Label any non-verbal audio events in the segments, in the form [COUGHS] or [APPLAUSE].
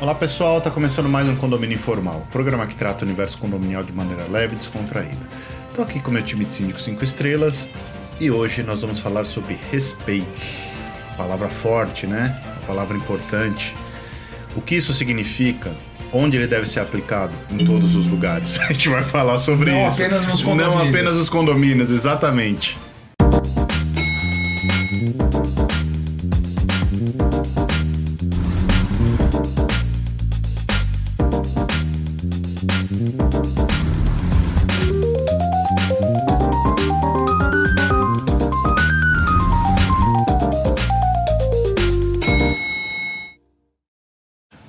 Olá pessoal, está começando mais um Condomínio Informal, programa que trata o universo condominial de maneira leve e descontraída. Estou aqui com meu time de síndico 5 estrelas e hoje nós vamos falar sobre respeito. Palavra forte, né? Uma palavra importante. O que isso significa? Onde ele deve ser aplicado? Em todos os lugares. [LAUGHS] A gente vai falar sobre Não isso. apenas nos condomínios. Não apenas nos condomínios, exatamente.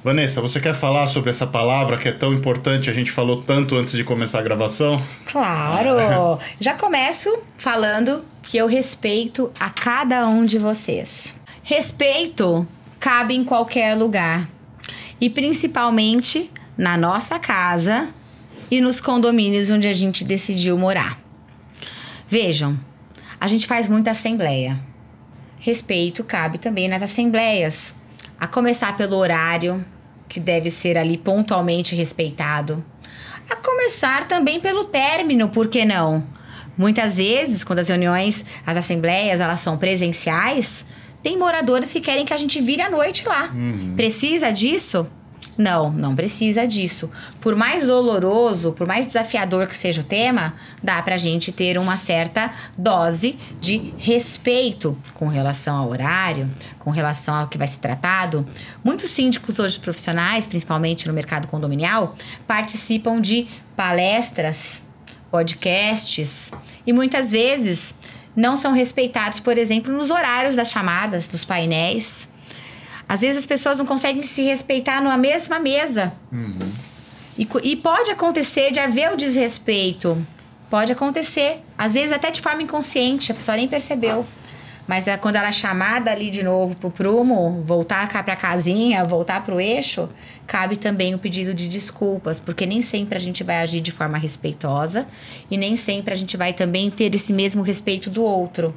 Vanessa, você quer falar sobre essa palavra que é tão importante, a gente falou tanto antes de começar a gravação? Claro! [LAUGHS] Já começo falando que eu respeito a cada um de vocês. Respeito cabe em qualquer lugar e principalmente na nossa casa e nos condomínios onde a gente decidiu morar. Vejam, a gente faz muita assembleia. Respeito cabe também nas assembleias, a começar pelo horário, que deve ser ali pontualmente respeitado. A começar também pelo término, por que não? Muitas vezes, quando as reuniões, as assembleias, elas são presenciais, tem moradores que querem que a gente vire à noite lá. Precisa disso? Não, não precisa disso. Por mais doloroso, por mais desafiador que seja o tema, dá pra gente ter uma certa dose de respeito com relação ao horário, com relação ao que vai ser tratado. Muitos síndicos hoje profissionais, principalmente no mercado condominial, participam de palestras, podcasts e muitas vezes não são respeitados, por exemplo, nos horários das chamadas, dos painéis. Às vezes as pessoas não conseguem se respeitar numa mesma mesa. E, co- e pode acontecer de haver o desrespeito. Pode acontecer. Às vezes até de forma inconsciente, a pessoa nem percebeu. Mas é quando ela é chamada ali de novo pro prumo, voltar cá pra casinha, voltar pro eixo, cabe também o pedido de desculpas, porque nem sempre a gente vai agir de forma respeitosa e nem sempre a gente vai também ter esse mesmo respeito do outro.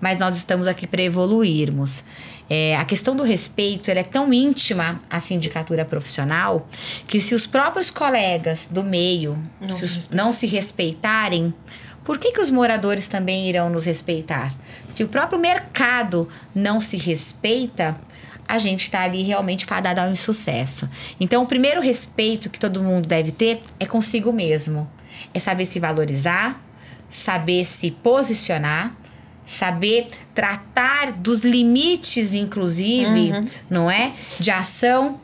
Mas nós estamos aqui para evoluirmos. É, a questão do respeito é tão íntima à sindicatura profissional que se os próprios colegas do meio Não se se não se respeitarem, por que, que os moradores também irão nos respeitar? Se o próprio mercado não se respeita, a gente está ali realmente fadado ao insucesso. Então, o primeiro respeito que todo mundo deve ter é consigo mesmo. É saber se valorizar, saber se posicionar, saber tratar dos limites, inclusive, não é? De ação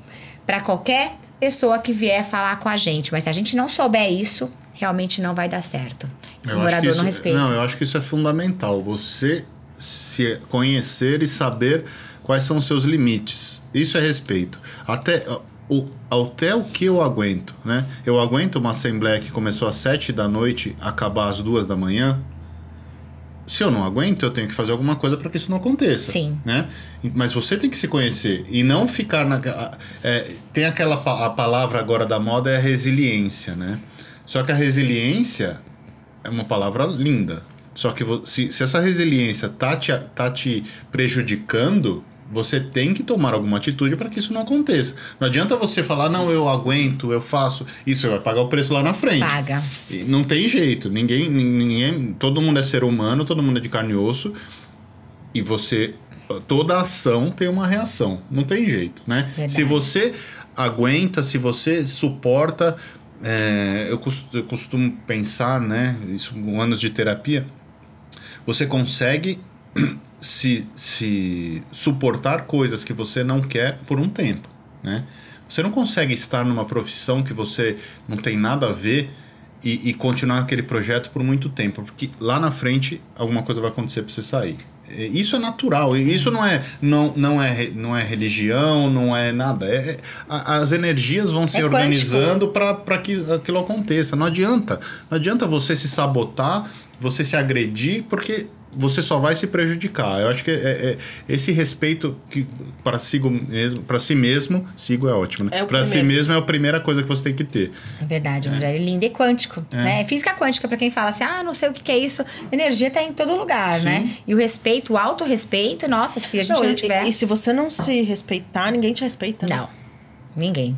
para qualquer pessoa que vier falar com a gente. Mas se a gente não souber isso, realmente não vai dar certo. o acho morador isso, não respeita. Não, eu acho que isso é fundamental. Você se conhecer e saber quais são os seus limites. Isso é respeito. Até o, até o que eu aguento, né? Eu aguento uma assembleia que começou às sete da noite, acabar às duas da manhã. Se eu não aguento, eu tenho que fazer alguma coisa para que isso não aconteça. Sim. Né? Mas você tem que se conhecer e não ficar na. é, tem aquela a palavra agora da moda é a resiliência, né? Só que a resiliência é uma palavra linda. Só que se, se essa resiliência tá te, tá te prejudicando, você tem que tomar alguma atitude para que isso não aconteça. Não adianta você falar, não, eu aguento, eu faço. Isso vai pagar o preço lá na frente. Paga. E não tem jeito. Ninguém, ninguém. Todo mundo é ser humano, todo mundo é de carne e osso. E você. Toda ação tem uma reação. Não tem jeito, né? Verdade. Se você aguenta, se você suporta. é, eu, cos- eu costumo pensar, né? Isso anos de terapia. Você consegue se, se suportar coisas que você não quer por um tempo, né? Você não consegue estar numa profissão que você não tem nada a ver e, e continuar aquele projeto por muito tempo, porque lá na frente alguma coisa vai acontecer para você sair. É, Isso é natural, isso não é, não, não é, não é religião, não é nada. É, é- as energias vão se É organizando para que aquilo aconteça. Não adianta. Não adianta você se sabotar, você se agredir, porque você só vai se prejudicar. Eu acho que é, é- esse respeito que para si mesmo, para si mesmo, sigo é ótimo, né? É o para si mesmo é a primeira coisa que você tem que ter. É verdade, Rogério. Lindo e quântico. É. Né? Física quântica, pra quem fala assim, ah, não sei o que, que é isso. Energia tá em todo lugar, Sim. né? E o respeito, o autorrespeito, nossa, se a gente Não, não, e- tiver. E, se você não se respeitar, ninguém te respeita. né? Não. Ninguém.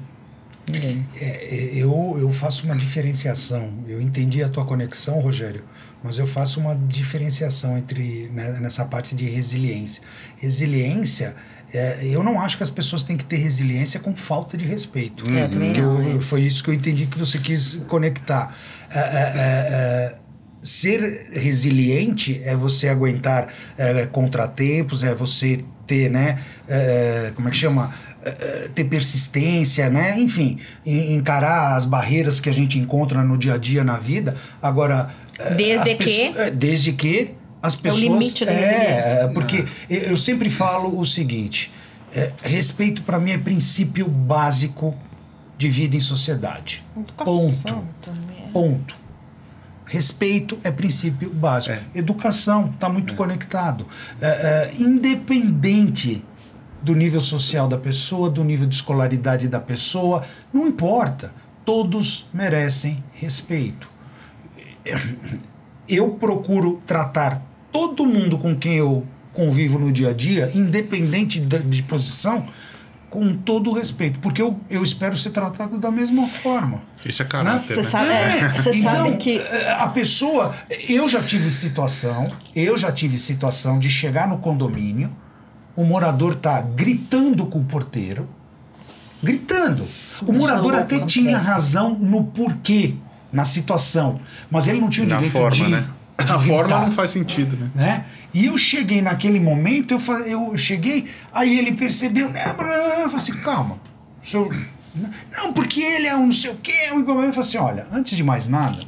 Ninguém. É, eu, eu faço uma diferenciação. Eu entendi a tua conexão, Rogério, mas eu faço uma diferenciação entre né, nessa parte de resiliência. Resiliência, é, eu não acho que as pessoas têm que ter resiliência com falta de respeito. É, eu também Que não. eu- foi isso que eu entendi que você quis conectar. É, é, é, é, ser resiliente é você aguentar é, contratempos, é você ter, né? como é que chama? Ter persistência, né? Enfim, en- encarar as barreiras que a gente encontra no dia a dia na vida. Agora. É, Desde que- pessoas- é, desde que as pessoas. limite da resiliência. É, porque eu eu sempre falo o seguinte: é, respeito para mim é princípio básico de vida em sociedade. Educação Ponto. também. é. Ponto. Respeito é princípio básico. Educação está muito conectado. É, é, independente do nível social da pessoa, do nível de escolaridade da pessoa, não importa. Todos merecem respeito. Eu procuro tratar todo mundo com quem eu convivo no dia a dia, independente da- de posição, com todo o respeito. Porque eu, eu espero ser tratado da mesma forma. Isso é caráter, Você né? sabe, é, você sabe Então, que. eh, a pessoa, eu já tive situação, eu já tive situação de chegar no condomínio, o morador tá gritando com o porteiro, gritando. O morador até tinha razão no porquê, na situação, mas ele não tinha o Na direito forma, de, né? de A forma não faz sentido, né? né? E eu cheguei naquele momento, eu, fa- eu cheguei, aí ele percebeu, né? Eu falei assim, calma. senhor- não, porque ele é um não sei o quê. igual- Eu falei assim, olha, antes de mais nada,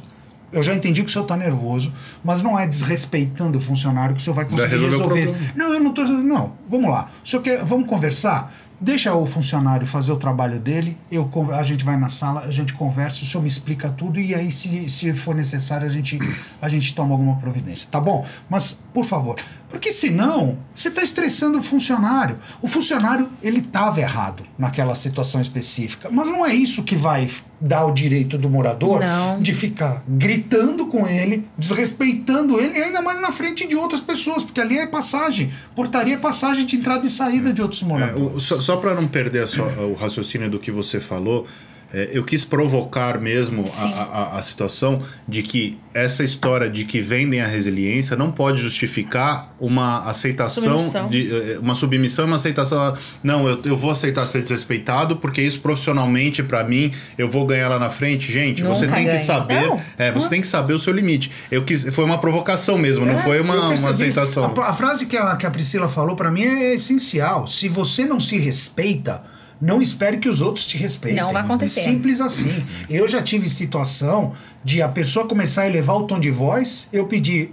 eu já entendi que o senhor está nervoso, mas não é desrespeitando o funcionário que o senhor vai conseguir resolver. Não, eu não tô. Não, vamos lá. O senhor quer. Vamos conversar? Deixa o funcionário fazer o trabalho dele, eu, a gente vai na sala, a gente conversa, o senhor me explica tudo e aí, se, se for necessário, a gente, a gente toma alguma providência, tá bom? Mas, por favor, porque senão você está estressando o funcionário. O funcionário, ele estava errado naquela situação específica, mas não é isso que vai dar o direito do morador Não. de ficar gritando com ele, desrespeitando ele, e ainda mais na frente de outras pessoas, porque ali é passagem. Portaria é passagem de entrada e saída de outros É, moradores. o- só só para não perder a sua- o raciocínio do que você falou, é, eu quis provocar mesmo a, a- a situação de que essa história de que vendem a resiliência não pode justificar uma aceitação, Submissão. de, eh, uma submissão e uma aceitação. Não, eu, eu vou aceitar ser desrespeitado porque isso profissionalmente para mim eu vou ganhar lá na frente. Gente, você Nunca tem que ganha. saber, Não. é, você tem que saber o seu limite. Eu quis, foi uma provocação mesmo, não É, foi eu uma, uma aceitação. A, a frase que a, que a Priscila falou pra mim é essencial. Se você não se respeita, não espere que os outros te respeitem. Não vai acontecer. Simples assim. Eu já tive situação de a pessoa começar a elevar o tom de voz, eu pedi.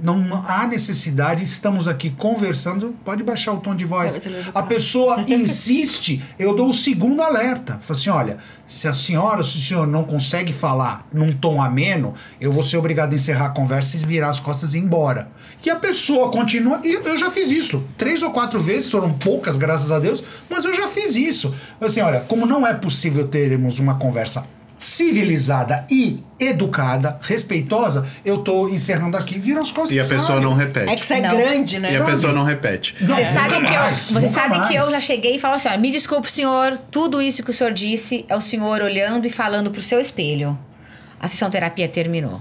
Não há necessidade, estamos aqui conversando. Pode baixar o tom de voz. A pessoa [LAUGHS] insiste, eu dou o segundo alerta. Falo assim: olha, se a senhora, se o senhor não consegue falar num tom ameno, eu vou ser obrigado a encerrar a conversa e virar as costas e ir embora. E a pessoa continua, e eu já fiz isso. Três ou quatro vezes, foram poucas, graças a Deus, mas eu já fiz isso. Assim, olha, como não é possível termos uma conversa civilizada e educada, respeitosa, eu tô encerrando aqui, vira as costas E a pessoa não repete. É que você é Não. grande, né? E a Sabe? pessoa não repete. Não, Você sabe, que eu, você sabe que eu já cheguei e falo assim: me desculpe, senhor, tudo isso que o senhor disse é o senhor olhando e falando pro seu espelho. A sessão terapia terminou.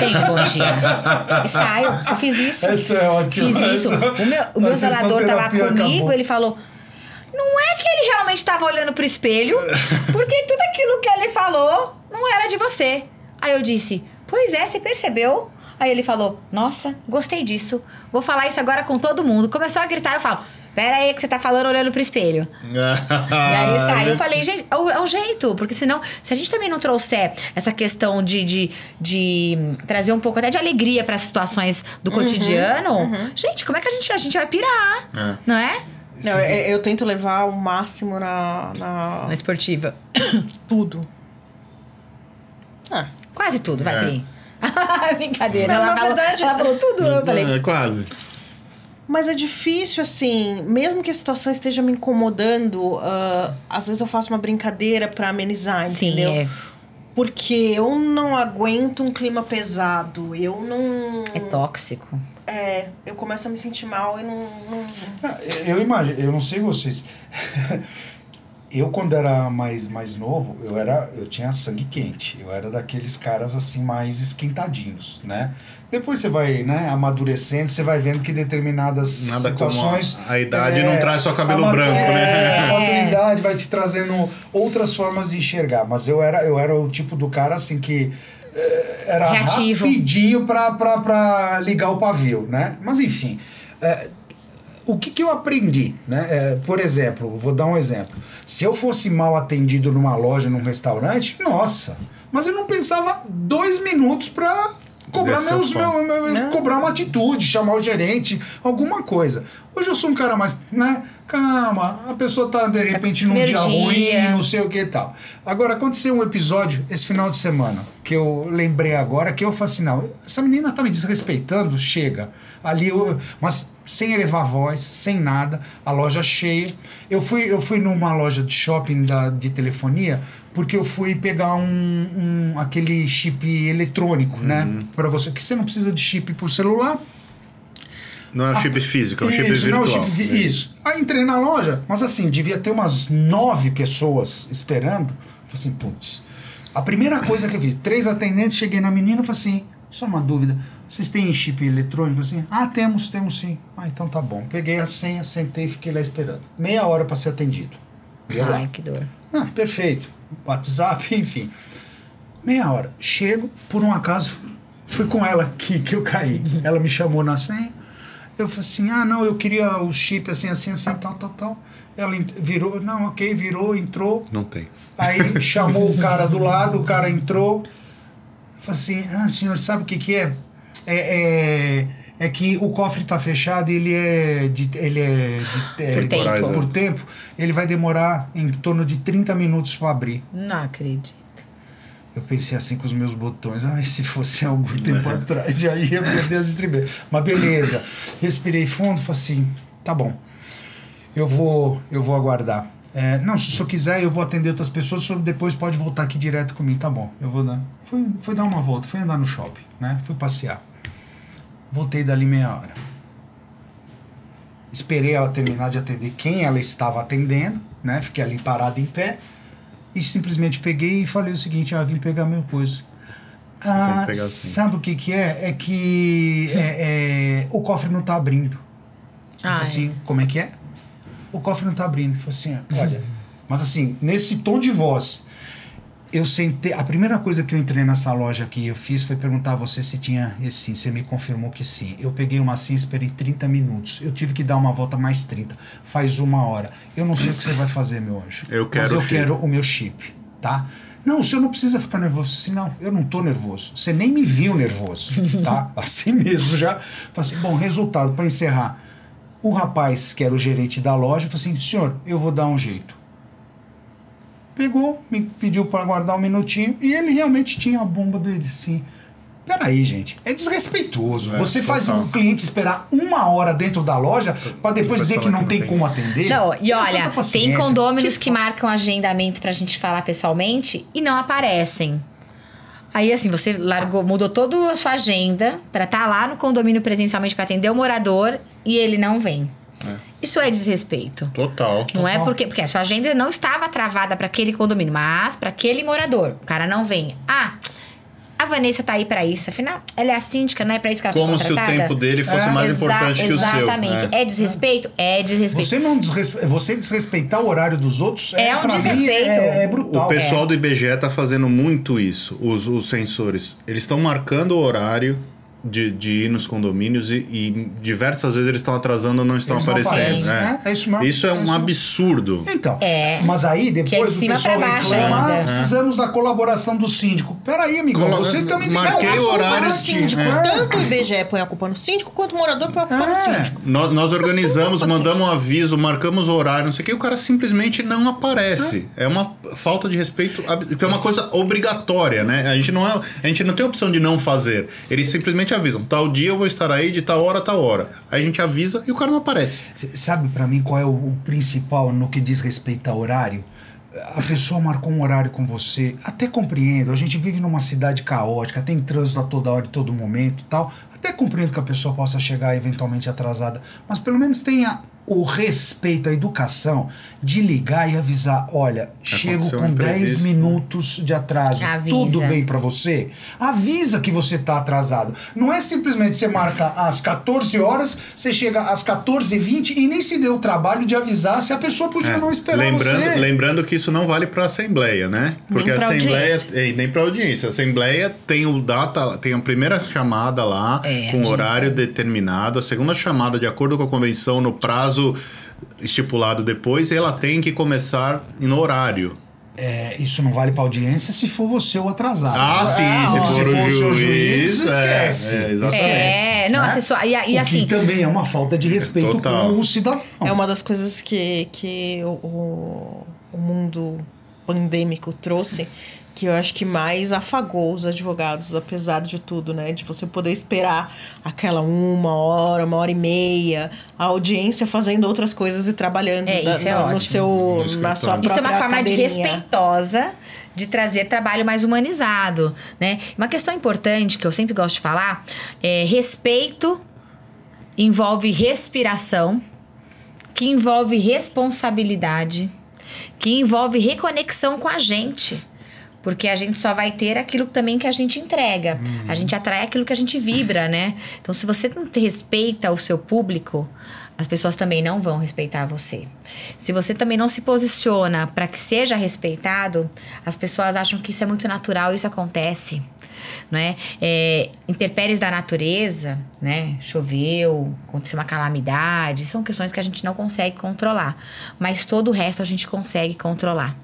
Tenha um bom dia. E saio. Eu fiz isso. Essa é ótima. Fiz isso. Essa- O meu, o meu zelador tava comigo, acabou. ele falou. Não é que ele realmente estava olhando pro espelho, [LAUGHS] porque tudo aquilo que ele falou não era de você. Aí eu disse: Pois é, você percebeu? Aí ele falou: Nossa, gostei disso. Vou falar isso agora com todo mundo. Começou a gritar, eu falo: Pera aí que você tá falando olhando pro espelho. E aí [LAUGHS] sai. Eu falei, gente, é o, é o jeito, porque senão, se a gente também não trouxer essa questão de, de, de trazer um pouco até de alegria para as situações do cotidiano, gente, como é que a gente, a gente vai pirar? É. Não é? Não, eu, eu tento levar o máximo na, na Na esportiva. [COUGHS] tudo. Ah, Quase tudo, vai, É. Pri. [LAUGHS] Brincadeira. Não, ela, na falou, verdade- ela falou tudo. Eu falei, É, quase. Mas é difícil, assim, mesmo que a situação esteja me incomodando, ah, às vezes eu faço uma brincadeira pra amenizar, sim, entendeu? é, Porque eu não aguento um clima pesado. Eu não. é tóxico. É, eu começo a me sentir mal e não. não- Ah, Eu imagino, eu não sei vocês. [LAUGHS] eu quando era mais, mais novo, eu era eu tinha sangue quente. Eu era daqueles caras assim mais esquentadinhos, né? Depois você vai, né, amadurecendo, você vai vendo que determinadas Nada situações como a, a idade não traz só cabelo a branco, é, né? A [LAUGHS] maturidade vai te trazendo outras formas de enxergar, mas eu era eu era o tipo do cara assim que eh, era Reativo. rapidinho pra ligar o pavio, né? Mas enfim, eh, o que, que eu aprendi, né? É, por exemplo, vou dar um exemplo. Se eu fosse mal atendido numa loja, num restaurante, nossa, mas eu não pensava dois minutos pra cobrar meus, meu, meu- cobrar uma atitude, chamar o gerente, alguma coisa. Hoje eu sou um cara mais, né? Calma, a pessoa tá de repente num primeiro dia, ruim, dia. não sei o que e tal. Agora, aconteceu um episódio esse final de semana que eu lembrei agora que eu falei assim: não, essa menina tá me desrespeitando, chega. Ali, eu, mas sem elevar a voz, sem nada, a loja cheia. Eu fui, eu fui numa loja de shopping da, de telefonia porque eu fui pegar um, um- aquele chip eletrônico, né? Para você, que você não precisa de chip por celular. Não é um chip físico, é um chip não, virtual. chip vi- Isso. Aí entrei na loja, mas assim, devia ter umas nove pessoas esperando. Falei assim, putz. A primeira coisa que eu fiz, três atendentes, cheguei na menina e falei assim, só uma dúvida, vocês têm chip eletrônico assim? Ah, temos, temos sim. Ah, então tá bom. Peguei a senha, sentei e fiquei lá esperando. Meia hora para ser atendido. Ai, que dor. Ah, perfeito. WhatsApp, [LAUGHS] enfim. Meia hora. Chego, por um acaso, fui com ela que, que eu caí. Ela me chamou na senha. Eu falei assim: ah, não, eu queria o chip assim, assim, assim, tal, tal, tal. Ela virou, não, ok, virou, entrou. Não tem. Aí chamou o cara do lado, o cara entrou. Eu falei assim: ah, senhor, sabe o que, que é? É, é, é que o cofre está fechado e ele é de, ele é, de, é, Por tempo. por tempo. Ele vai demorar em torno de 30 minutos para abrir. Não acredito. Eu pensei assim com os meus botões, ai, se fosse algum tempo [LAUGHS] atrás, já ia perder as estribeiras. Mas beleza, respirei fundo, falei assim, tá bom, eu vou, eu vou aguardar. É, não, se o senhor quiser, eu vou atender outras pessoas, o senhor depois pode voltar aqui direto comigo, tá bom, eu vou dar. Fui, fui dar uma volta, fui andar no shopping, né, fui passear. Voltei dali meia hora. Esperei ela terminar de atender quem ela estava atendendo, né, fiquei ali parado em pé. E simplesmente peguei e falei o seguinte: ah, vim pegar meu coisa. Ah, pegar assim. sabe o que, que é? É que é, é, o cofre não tá abrindo. Eu falei Ai. assim, como é que é? O cofre não tá abrindo. Eu falei assim, olha. [LAUGHS] Mas assim, nesse tom de voz, eu sentei. A primeira coisa que eu entrei nessa loja aqui eu fiz foi perguntar a você se tinha esse sim. Você me confirmou que sim. Eu peguei uma sim, esperei 30 minutos. Eu tive que dar uma volta mais 30. Faz uma hora. Eu não sei o que você vai fazer, meu anjo. Eu quero Mas eu o quero o meu chip, tá? Não, o senhor não precisa ficar nervoso. Assim, não, eu não tô nervoso. Você nem me viu nervoso, tá? [LAUGHS] Assim mesmo já. Falei assim, bom, resultado, para encerrar. O rapaz, que era o gerente da loja, falou assim, senhor, eu vou dar um jeito. Pegou, me pediu para aguardar um minutinho e ele realmente tinha a bomba dele, assim. Peraí, gente, é desrespeitoso. É, Você faz total. um cliente esperar uma hora dentro da loja para depois Depois dizer que não que tem não tem. como atender. Não, e olha, santa tem condôminos que, fa- marcam agendamento pra gente falar pessoalmente e não aparecem. Aí, assim, você largou, mudou toda a sua agenda pra estar lá no condomínio presencialmente pra atender o morador e ele não vem. Isso é desrespeito. Total. Não é Total. porque, porque a sua agenda não estava travada pra aquele condomínio, mas pra aquele morador. O cara não vem. Ah, a Vanessa tá aí pra isso. Afinal, ela é a síndica, não é pra isso que ela Como se o tempo dele fosse É, mais Exa- importante que o seu. Exatamente. né? É desrespeito? É desrespeito. Você não desrespe... você desrespeitar o horário dos outros É um pra mim, desrespeito. é, é brutal. O pessoal do IBGE tá fazendo muito isso, os, os sensores. Eles estão marcando o horário de, de ir nos condomínios e, e diversas vezes eles estão atrasando ou não estão Eles não aparecendo. aparecem, né? né? É isso mesmo. Isso é um isso. absurdo. Então, É. mas aí Que é depois de o cima pessoal pra baixo reclama, ah, precisamos da colaboração do síndico. Peraí, amigão, Colo- você também Marquei não, o horário, não é síndico. É. Tanto o IBGE põe a culpa no síndico, quanto o morador põe a culpa no É. síndico. Nós, nós organizamos, é mandamos um aviso, marcamos o horário, não sei o que, e o cara simplesmente não aparece. É uma falta de respeito, que é uma coisa obrigatória, né? A gente não é, a gente não tem opção de não fazer. Eles simplesmente avisam, tal dia eu vou estar aí, de tal hora, tal hora. Aí a gente avisa e o cara não aparece. Sabe pra mim qual é o, o principal no que diz respeito a horário? A pessoa marcou um horário com você, até compreendo, a gente vive numa cidade caótica, tem trânsito a toda hora e todo momento tal. Até compreendo que a pessoa possa chegar eventualmente atrasada, mas pelo menos tenha o respeito, a educação de ligar e avisar, olha, chego Aconteceu com 10 imprevisto. minutos de atraso. Avisa. Tudo bem pra você? Avisa que você tá atrasado. Não é simplesmente você marca às 14 horas, você chega às 14h20 e nem se deu o trabalho de avisar se a pessoa podia É, não esperar lembrando, você. lembrando que isso não vale para assembleia, né? Porque pra a assembleia audiência. é, nem para audiência. A assembleia tem o data, tem a primeira chamada lá É, com horário determinado, a segunda chamada de acordo com a convenção no prazo estipulado depois, ela tem que começar no horário. É, isso não vale pra audiência se for você o atrasado. Ah, sim, se não, for o seu juiz, é, esquece. é, exatamente. É, não, né? assim, só- e, e o assim, que também é uma falta de respeito Total. com o cidadão. É uma das coisas que, que o, o, o mundo pandêmico trouxe, que eu acho que mais afagou os advogados, apesar de tudo, né? De você poder esperar aquela uma hora, uma hora e meia, a audiência fazendo outras coisas e trabalhando É, da- isso é no, ótimo. seu, No na sua própria Isso é uma forma de respeitosa de trazer trabalho mais humanizado, né? Uma questão importante que eu sempre gosto de falar é respeito envolve respiração, que envolve responsabilidade, que envolve reconexão com a gente. Porque a gente só vai ter aquilo também que a gente entrega. A gente atrai aquilo que a gente vibra, né? Então, se você não respeita o seu público, as pessoas também não vão respeitar você. Se você também não se posiciona para que seja respeitado, as pessoas acham que isso é muito natural, isso acontece. Né? É, intempéries da natureza, né? Choveu, aconteceu uma calamidade, são questões que a gente não consegue controlar, mas todo o resto a gente consegue controlar.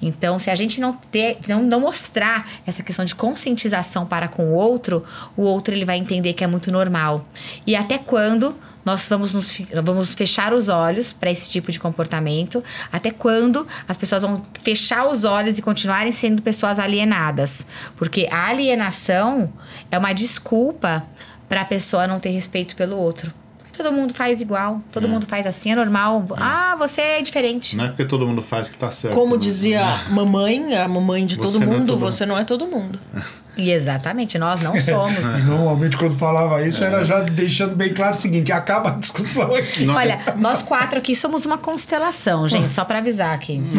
Então, se a gente não ter, não, não mostrar essa questão de conscientização para com o outro, o outro ele vai entender que é muito normal. E até quando nós vamos, nos, vamos fechar os olhos para esse tipo de comportamento? Até quando as pessoas vão fechar os olhos e continuarem sendo pessoas alienadas? Porque a alienação é uma desculpa para a pessoa não ter respeito pelo outro. Todo mundo faz igual, todo mundo faz assim, é normal. Ah, você é diferente. Não é porque todo mundo faz que tá certo. Como né? dizia a mamãe, a mamãe de Você todo não é mundo, todo mundo. você não é todo mundo. [LAUGHS] E exatamente, nós não [LAUGHS] somos. Normalmente, quando falava isso, era já deixando bem claro o seguinte: acaba a discussão aqui. Olha, nós quatro aqui somos uma constelação, gente, só pra avisar aqui. [LAUGHS]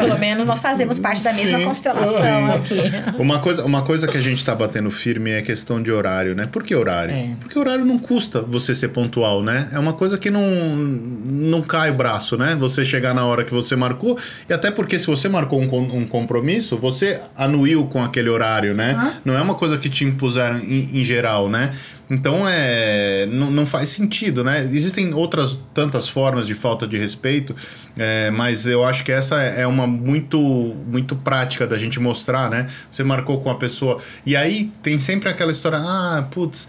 Pelo menos nós fazemos parte da mesma Sim, constelação aqui. Uma coisa, uma coisa que a gente tá batendo firme é a questão de horário, né? Por que horário? É. Porque horário não custa você ser pontual, né? É uma coisa que não, não cai o braço, né? Você chegar na hora que você marcou. E até porque se você marcou um, um compromisso, você anuiu com aquele horário, né? Não é uma coisa que te impuseram em, em geral, né? Então é, não, não faz sentido, né? Existem outras tantas formas de falta de respeito, é, mas eu acho que essa é uma muito, muito prática da gente mostrar, né? Você marcou com a pessoa. E aí tem sempre aquela história, ah, putz.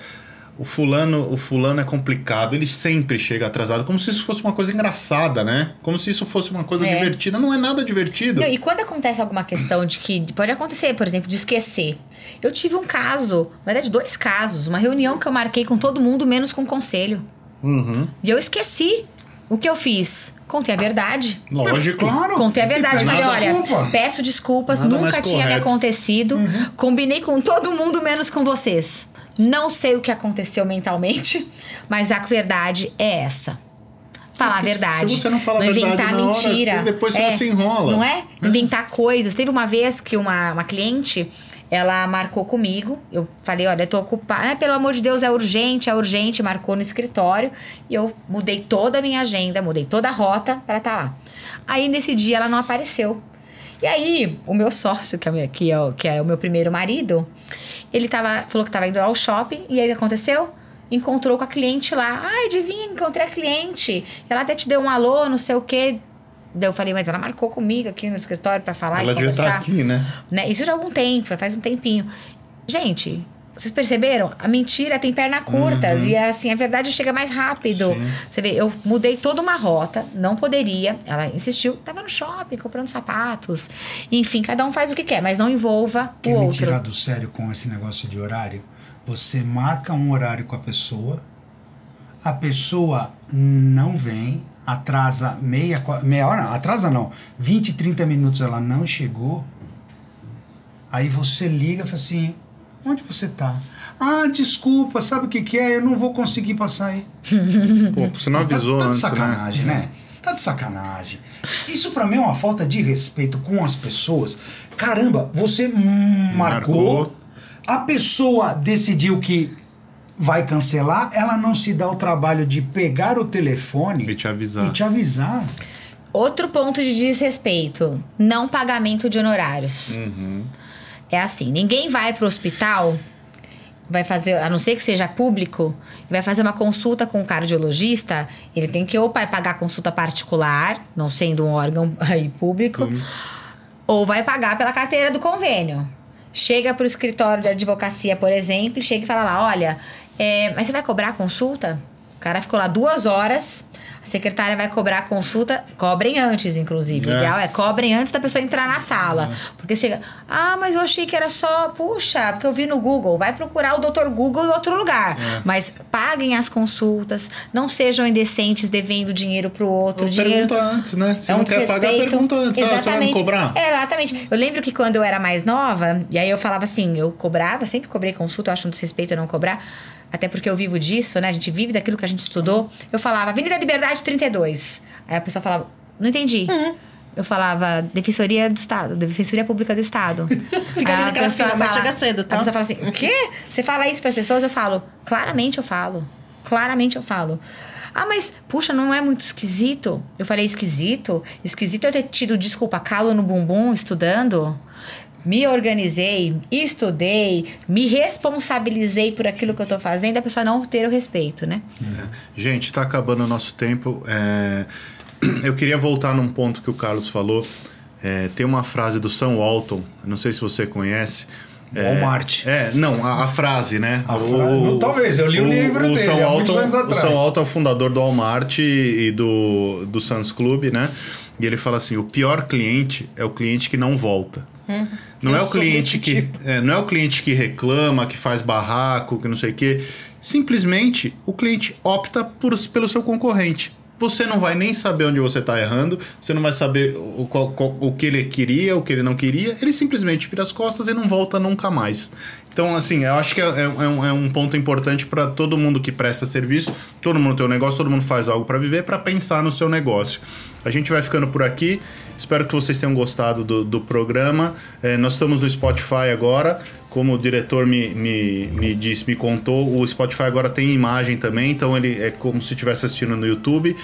O fulano, o fulano é complicado, ele sempre chega atrasado, como se isso fosse uma coisa engraçada, né? Como se isso fosse uma coisa É. divertida. Não é nada divertido. Não, e quando acontece alguma questão de que pode acontecer, por exemplo, de esquecer. Eu tive um caso, na verdade, dois casos, uma reunião que eu marquei com todo mundo, menos com o conselho. Uhum. E eu esqueci. O que eu fiz? Contei a verdade. Lógico. Claro. Contei a verdade. Falei, olha, desculpa. peço desculpas, Nada nunca tinha me acontecido. Uhum. Combinei com todo mundo, menos com vocês. Não sei o que aconteceu mentalmente, [LAUGHS] mas a verdade é essa. Falar a Porque verdade. se você não fala a verdade inventar hora, mentira. depois você É, se enrola. Não é? Inventar coisas. Teve uma vez que uma, uma cliente, ela marcou comigo. Eu falei, olha, eu tô ocupada. Ah, pelo amor de Deus, é urgente, é urgente. Marcou no escritório. E eu mudei toda a minha agenda, mudei toda a rota para estar lá. Aí, nesse dia, ela não apareceu. E aí, o meu sócio, que é, o meu- que é, o, que é o meu primeiro marido, ele tava, falou que tava indo ao shopping. E aí, o que aconteceu? Encontrou com a cliente lá. Ai, adivinha, encontrei a cliente. Ela até te deu um alô, não sei o quê. Daí eu falei, mas ela marcou comigo aqui no escritório para falar Ela e devia conversar. estar aqui, né? Né? Isso já há algum tempo, já faz um tempinho. Gente, vocês perceberam? A mentira tem perna curtas e assim, a verdade chega mais rápido. Sim. Você vê, eu mudei toda uma rota, não poderia. Ela insistiu, tava no shopping comprando sapatos. Enfim, cada um faz o que quer, mas não envolva Quer o me outro. tirar do sério com esse negócio de horário? Você marca um horário com a pessoa, a pessoa não vem, atrasa meia, meia hora, não, atrasa não, 20, 30 minutos ela não chegou. Aí você liga e fala assim: onde você tá? Ah, desculpa, sabe o que, que é? Eu não vou conseguir passar aí. [LAUGHS] Pô, você não avisou tá, tá de antes, né? sacanagem, né? Tá de sacanagem. Isso pra mim é uma falta de respeito com as pessoas. Caramba, você marcou, Marcou. a pessoa decidiu que vai cancelar, ela não se dá o trabalho de pegar o telefone E te avisar. e te avisar. Outro ponto de desrespeito: não pagamento de honorários. É assim, ninguém vai pro hospital, vai fazer, a não ser que seja público, vai fazer uma consulta com o cardiologista, ele tem que ou vai pagar consulta particular, não sendo um órgão [LAUGHS] aí público, ou vai pagar pela carteira do convênio. Chega pro escritório de advocacia, por exemplo, e chega e fala lá, olha, é, mas você vai cobrar a consulta? O cara ficou lá duas horas, a secretária vai cobrar a consulta, cobrem antes, inclusive. O É. ideal é cobrem antes da pessoa entrar na sala. Porque chega, ah, mas eu achei que era só, puxa, porque eu vi no Google. Vai procurar o Dr. Google em outro lugar. É. Mas paguem as consultas, não sejam indecentes devendo dinheiro pro outro. Ou dinheiro Pergunta antes, né? Se é um não quer pagar, desrespeito. pergunta antes. Ah, você vai me cobrar? É, exatamente. Eu lembro que quando eu era mais nova, e aí eu falava assim, eu cobrava, sempre cobrei consulta, eu acho um desrespeito eu não cobrar, até porque eu vivo disso, né? A gente vive daquilo que a gente estudou. Eu falava, Avenida Liberdade 32. Aí a pessoa falava, não entendi. Uhum. Eu falava, Defensoria do Estado, Defensoria Pública do Estado. [LAUGHS] Fica ali naquela fila, mas chega cedo, tá? A pessoa fala assim, o quê? Você fala isso para as pessoas? Eu falo, claramente eu falo. Claramente eu falo. Ah, mas, puxa, não é muito esquisito? Eu falei, esquisito? Esquisito eu ter tido, desculpa, calo no bumbum estudando? Me organizei, estudei, me responsabilizei por aquilo que eu tô fazendo, a pessoa não ter o respeito, né? Gente, tá acabando o nosso tempo. É, Eu queria voltar num ponto que o Carlos falou. É, Tem uma frase do Sam Walton, não sei se você conhece. Walmart. É, não, a, a frase, né? A fra- não, talvez, eu li o livro dele, Sam há muitos Walton, anos o. Sam Walton é o fundador do Walmart e do, do Suns Club, né? E ele fala assim: o pior cliente é o cliente que não volta. Não Eu é o cliente que tipo. é, não é o cliente que reclama, que faz barraco, que não sei o quê. Simplesmente o cliente opta por, pelo seu concorrente. Você não vai nem saber onde você está errando, você não vai saber o, qual- qual- o que ele queria, o que ele não queria. Ele simplesmente vira as costas e não volta nunca mais. Então, assim, eu acho que é, é um, é um ponto importante para todo mundo que presta serviço, todo mundo tem um negócio, todo mundo faz algo para viver, para pensar no seu negócio. A gente vai ficando por aqui. Espero que vocês tenham gostado do, do programa. É, nós estamos no Spotify agora. Como o diretor me, me, me disse, me contou, o Spotify agora tem imagem também, então ele é como se estivesse assistindo no YouTube.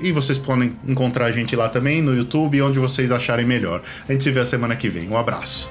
E vocês podem encontrar a gente lá também no YouTube, onde vocês acharem melhor. A gente se vê a semana que vem. Um abraço.